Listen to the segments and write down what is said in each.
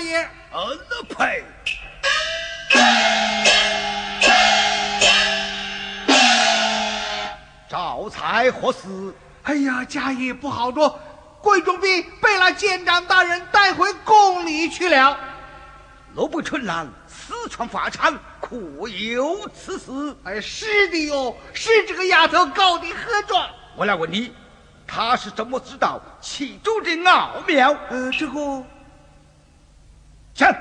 家爷。嗯，呸！招财何事？哎呀，家爷不好着，贵重兵被那监长大人带回宫里去了。若不春兰私闯法场，可有此事？哎，是的哟，是这个丫头搞的何状？我来问你，他是怎么知道其中的奥妙？呃，这个，去。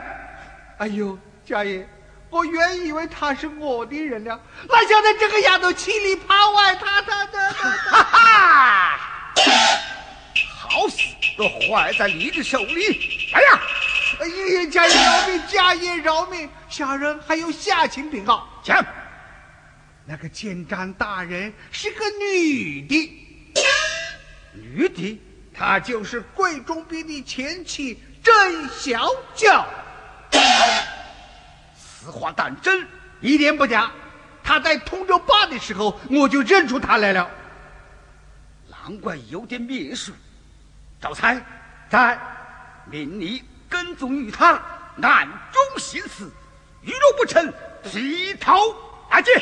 哎呦，家爷，我原以为他是我的人了，哪晓得这个丫头欺里扒外，他他他他，哈哈！好死都坏在你的手里！哎呀！哎呀，家爷饶命，家爷饶命！下人还有下情禀告，讲，那个监斩大人是个女的，女的，她就是贵中兵的前妻甄小娇。此话当真？一点不假。他在通州坝的时候，我就认出他来了。难怪有点面熟。赵才，在，命你跟踪于他，暗中行事。如若不成，提头二剑。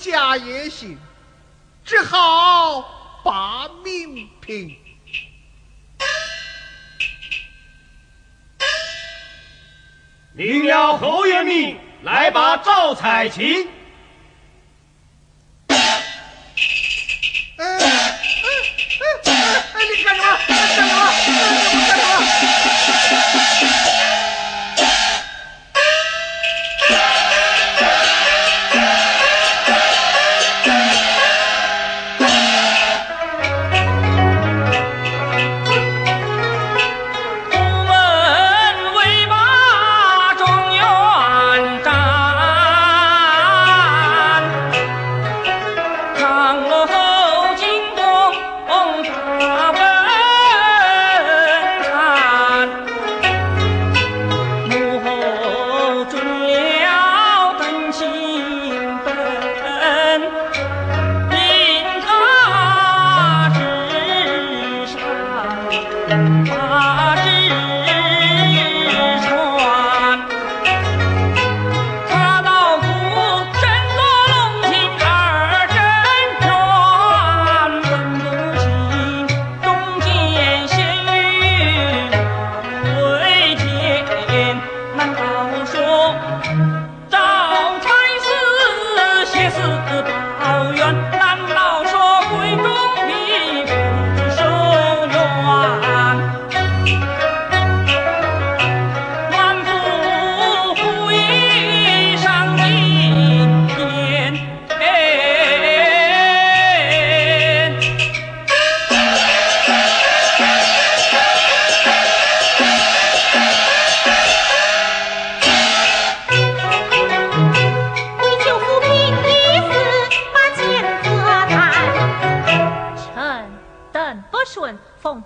家也行，只好把命拼。领了侯爷命，来把赵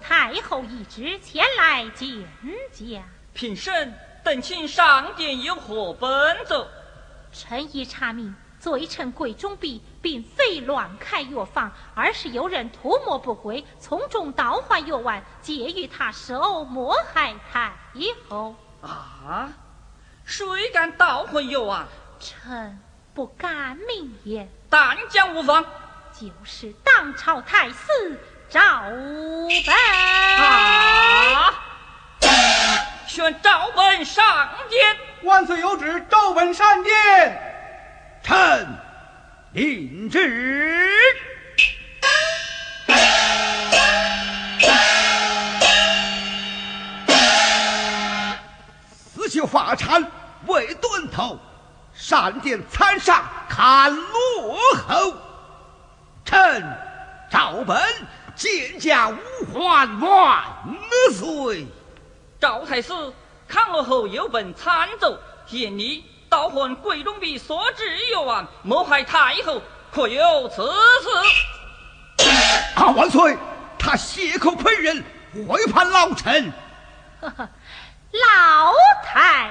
彩琴。查明，罪臣贵中弼并非乱开药方，而是有人图谋不轨，从中倒换药丸，借于他手谋害太后。啊！谁敢倒换药丸？臣不敢明言。但讲无妨。就是当朝太师赵本。啊！宣赵本上殿。万岁有旨，赵本上殿。臣领旨，刺绣法场为断头，闪电残杀看落后。臣赵本见驾无还万岁。赵太师看落后有本参奏，见你。盗换贵中币所制药丸，谋害太后，可有此事？啊！万岁，他血口喷人，会判老臣。呵呵，老太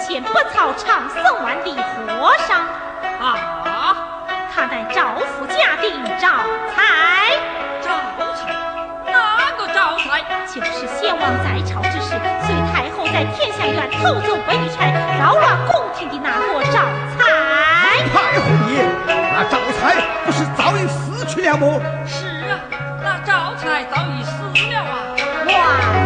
前不草场送完的和尚。啊！他乃赵府家的赵才。赵才？哪个赵才？就是先王在朝之时，随太后在天下院偷走北玉钗，扰乱宫廷的那个赵才。太后爷，那赵才不是早已死去了么？是啊，那赵才早已死了啊！哇！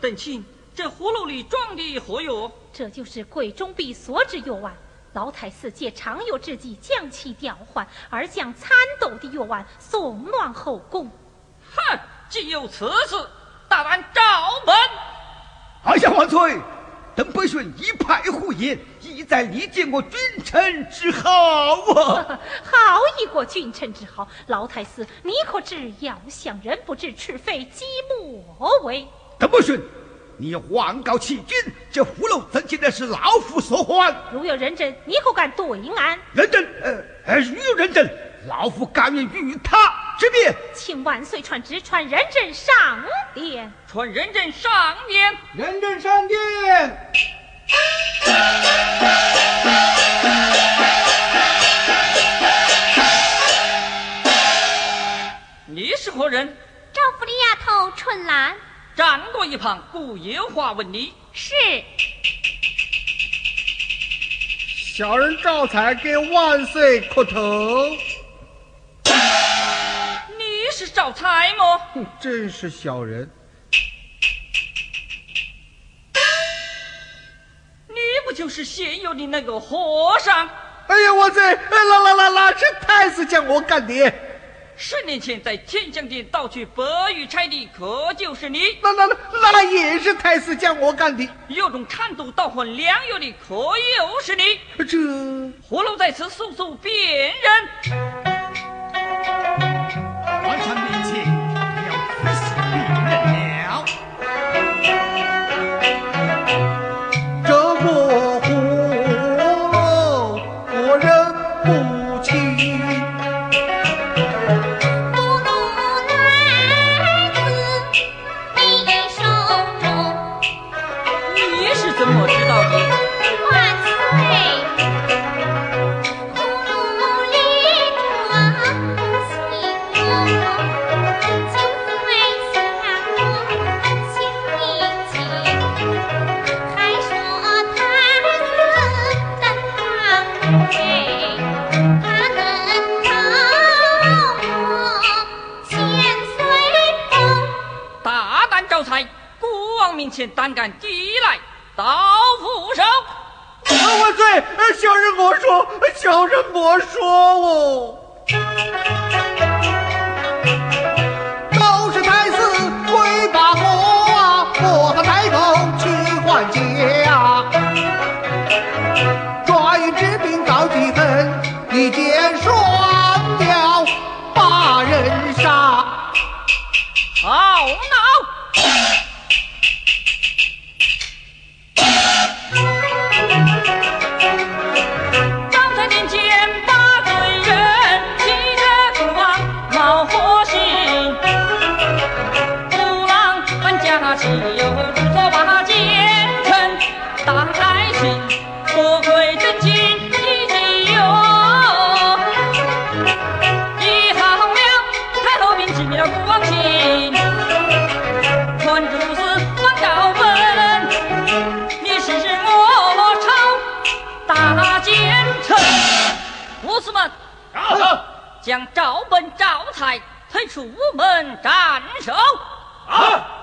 邓青，这葫芦里装的何药？这就是鬼中必所制药丸。老太师借常药之机将其调换，而将参斗的药丸送暖后宫。哼，既有此事，大胆照本。哀下万岁，邓北巡一派胡言，意在理解我君臣之好啊！好一个君臣之好！老太师，你可知要想人不知，是非己莫为。邓不逊，你妄告欺君，这葫芦怎竟然是老夫所换？如有人证，你可敢对案？人证，呃，如有人证，老夫甘愿与他之别。请万岁传旨，传人证上殿。传人证上殿。人证上殿。你是何人？赵府的丫头春兰。站过一旁，顾有话问你。是。小人赵才给万岁磕头。你是赵才吗？真是小人。就是现有的那个和尚？哎呀，我在，啦啦啦啦，是太师将我干的。十年前在天香殿盗取白玉钗的，可就是你？那那那那也是太师将我干的。有种贪图盗换良药的，可又是你？这活路在此速速辨认。胆敢抵赖，刀斧手！万岁！小人莫说，小人莫说哦。推出门斩首。啊！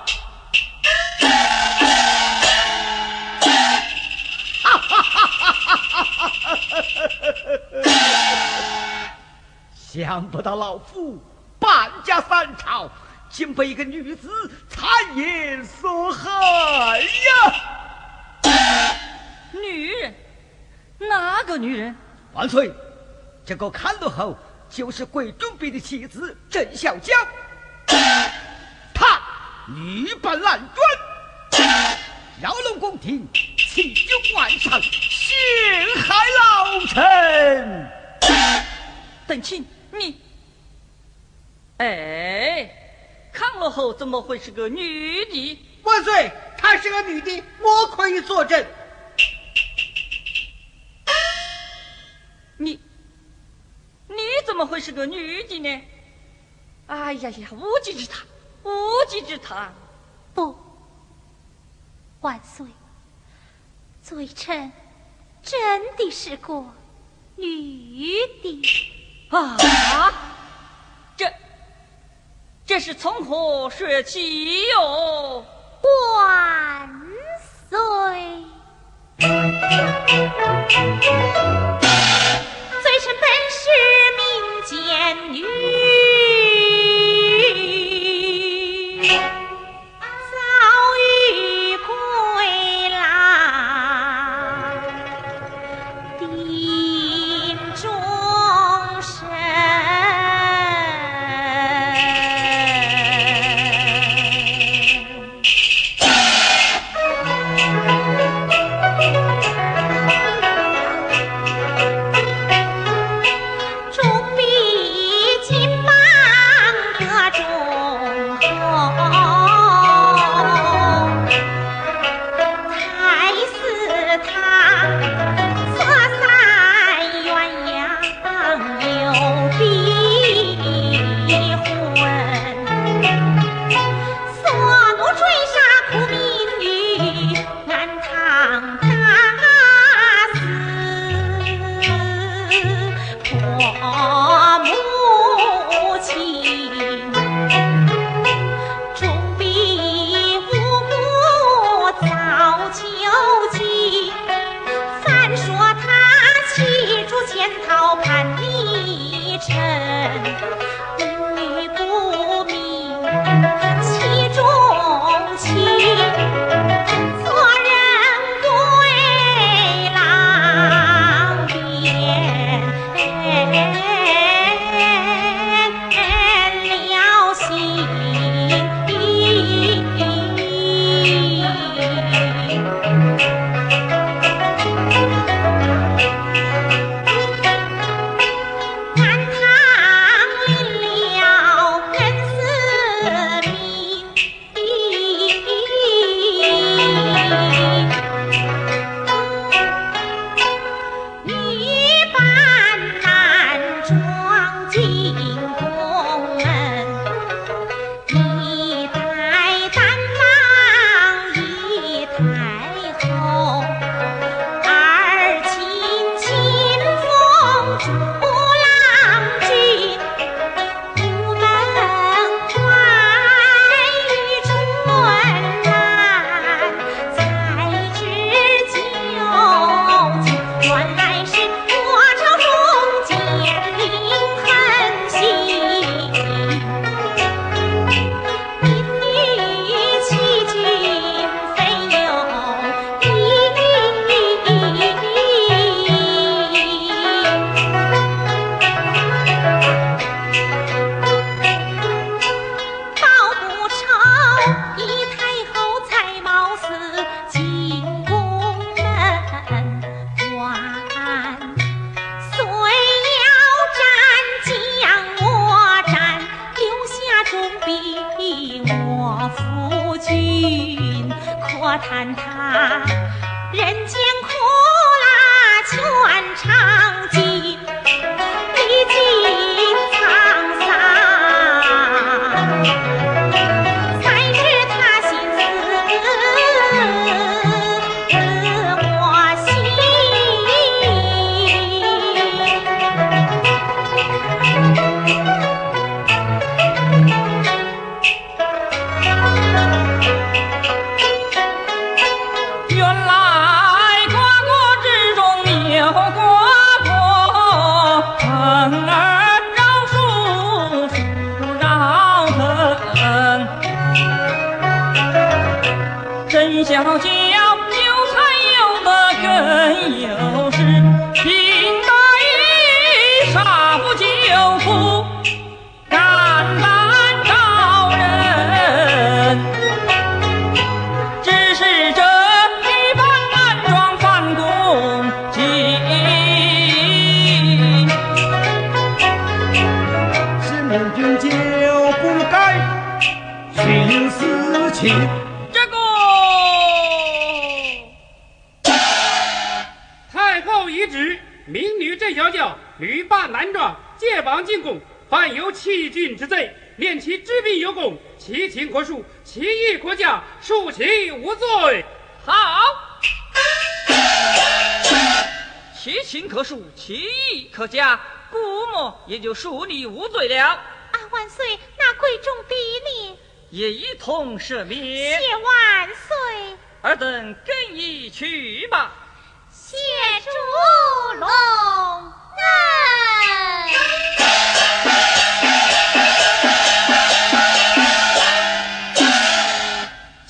哈哈哈哈哈哈！想不到老夫半家三朝，竟被一个女子残言所害呀！女人？哪个女人？万岁，这个看落后。就是贵中兵的妻子郑小娇，她女扮男装，绕龙宫廷，欺君万上，陷害老臣。邓青，你，哎，康乐后怎么会是个女的？万岁，她是个女的，我可以作证。你。你怎么会是个女的呢？哎呀呀，无稽之谈，无稽之谈！不，万岁，罪臣真的是个女的啊！这这是从何说起哟？万岁！见女。这个太后遗旨：民女郑小娇女扮男装，借榜进宫，犯有欺君之罪，免其治病有功，其情可恕，其义可嘉，恕其无罪。好，其情可恕，其义可嘉，故么也就恕你无罪了，啊，万岁！那贵重比例，也一同赦免。谢万岁，尔等更衣去吧。谢主隆恩。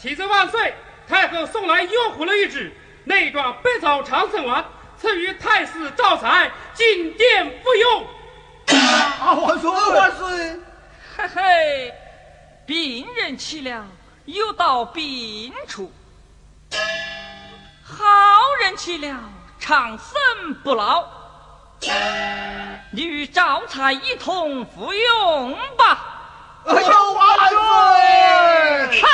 启奏万岁！太后送来诱虎了一旨，内装百草长生丸，赐予太师赵才进殿服用。啊，万岁万岁！嘿嘿，病人去了，有到病处；好人去了，长生不老。你与赵才一同服用吧。哎呦，万岁！哼！